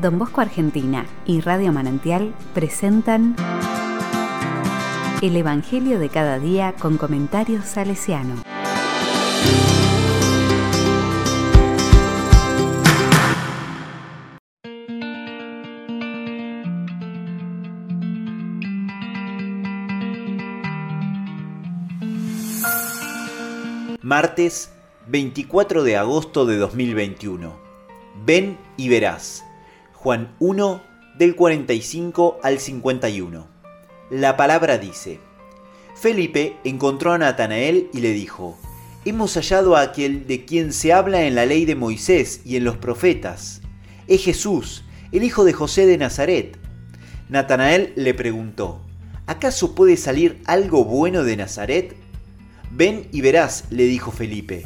Don Bosco Argentina y Radio Manantial presentan El Evangelio de cada día con comentarios salesiano. Martes 24 de agosto de 2021. Ven y verás. Juan 1 del 45 al 51. La palabra dice, Felipe encontró a Natanael y le dijo, Hemos hallado a aquel de quien se habla en la ley de Moisés y en los profetas. Es Jesús, el hijo de José de Nazaret. Natanael le preguntó, ¿acaso puede salir algo bueno de Nazaret? Ven y verás, le dijo Felipe.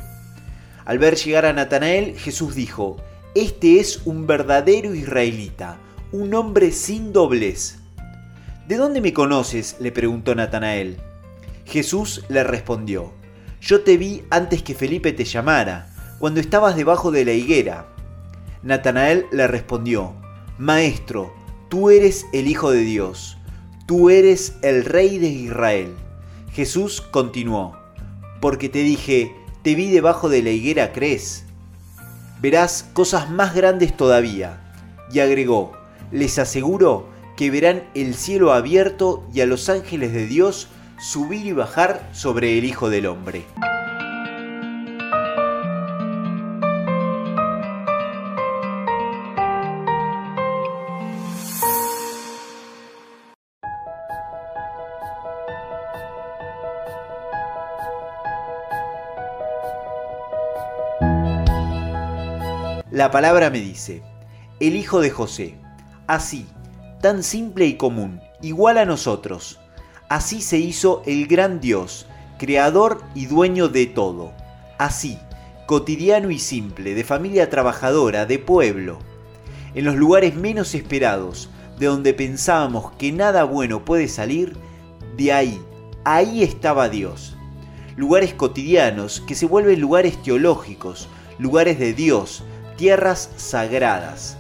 Al ver llegar a Natanael, Jesús dijo, Este es un verdadero israelita, un hombre sin doblez. ¿De dónde me conoces? le preguntó Natanael. Jesús le respondió, Yo te vi antes que Felipe te llamara, cuando estabas debajo de la higuera. Natanael le respondió, Maestro, tú eres el Hijo de Dios, tú eres el Rey de Israel. Jesús continuó, porque te dije, te vi debajo de la higuera, ¿crees? Verás cosas más grandes todavía. Y agregó, les aseguro que verán el cielo abierto y a los ángeles de Dios subir y bajar sobre el Hijo del Hombre. La palabra me dice, el hijo de José, así, tan simple y común, igual a nosotros, así se hizo el gran Dios, creador y dueño de todo, así, cotidiano y simple, de familia trabajadora, de pueblo, en los lugares menos esperados, de donde pensábamos que nada bueno puede salir, de ahí, ahí estaba Dios. Lugares cotidianos que se vuelven lugares teológicos, lugares de Dios, tierras sagradas.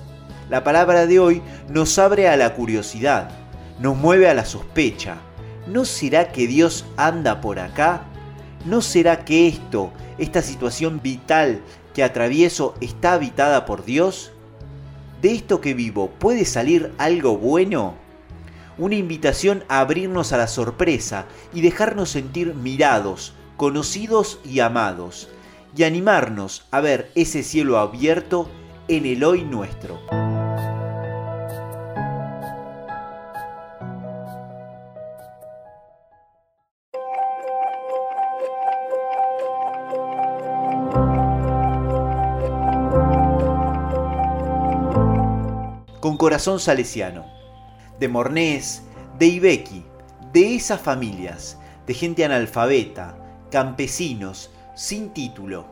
La palabra de hoy nos abre a la curiosidad, nos mueve a la sospecha. ¿No será que Dios anda por acá? ¿No será que esto, esta situación vital que atravieso, está habitada por Dios? ¿De esto que vivo puede salir algo bueno? Una invitación a abrirnos a la sorpresa y dejarnos sentir mirados, conocidos y amados y animarnos a ver ese cielo abierto en el hoy nuestro. Con corazón salesiano, de Mornés, de Ibequi, de esas familias, de gente analfabeta, campesinos, sin título,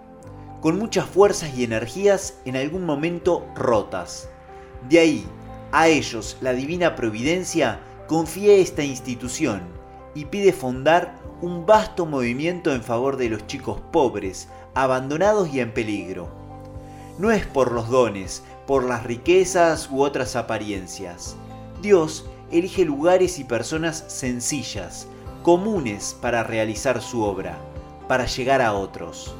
con muchas fuerzas y energías en algún momento rotas. De ahí, a ellos la divina providencia confía esta institución y pide fundar un vasto movimiento en favor de los chicos pobres, abandonados y en peligro. No es por los dones, por las riquezas u otras apariencias. Dios elige lugares y personas sencillas, comunes para realizar su obra para llegar a otros.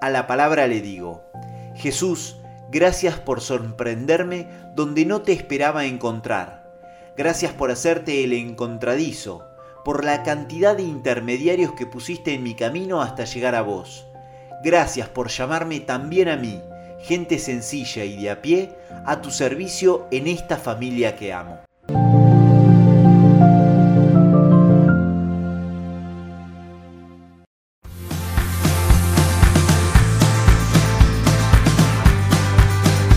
A la palabra le digo, Jesús, gracias por sorprenderme donde no te esperaba encontrar. Gracias por hacerte el encontradizo por la cantidad de intermediarios que pusiste en mi camino hasta llegar a vos. Gracias por llamarme también a mí, gente sencilla y de a pie, a tu servicio en esta familia que amo.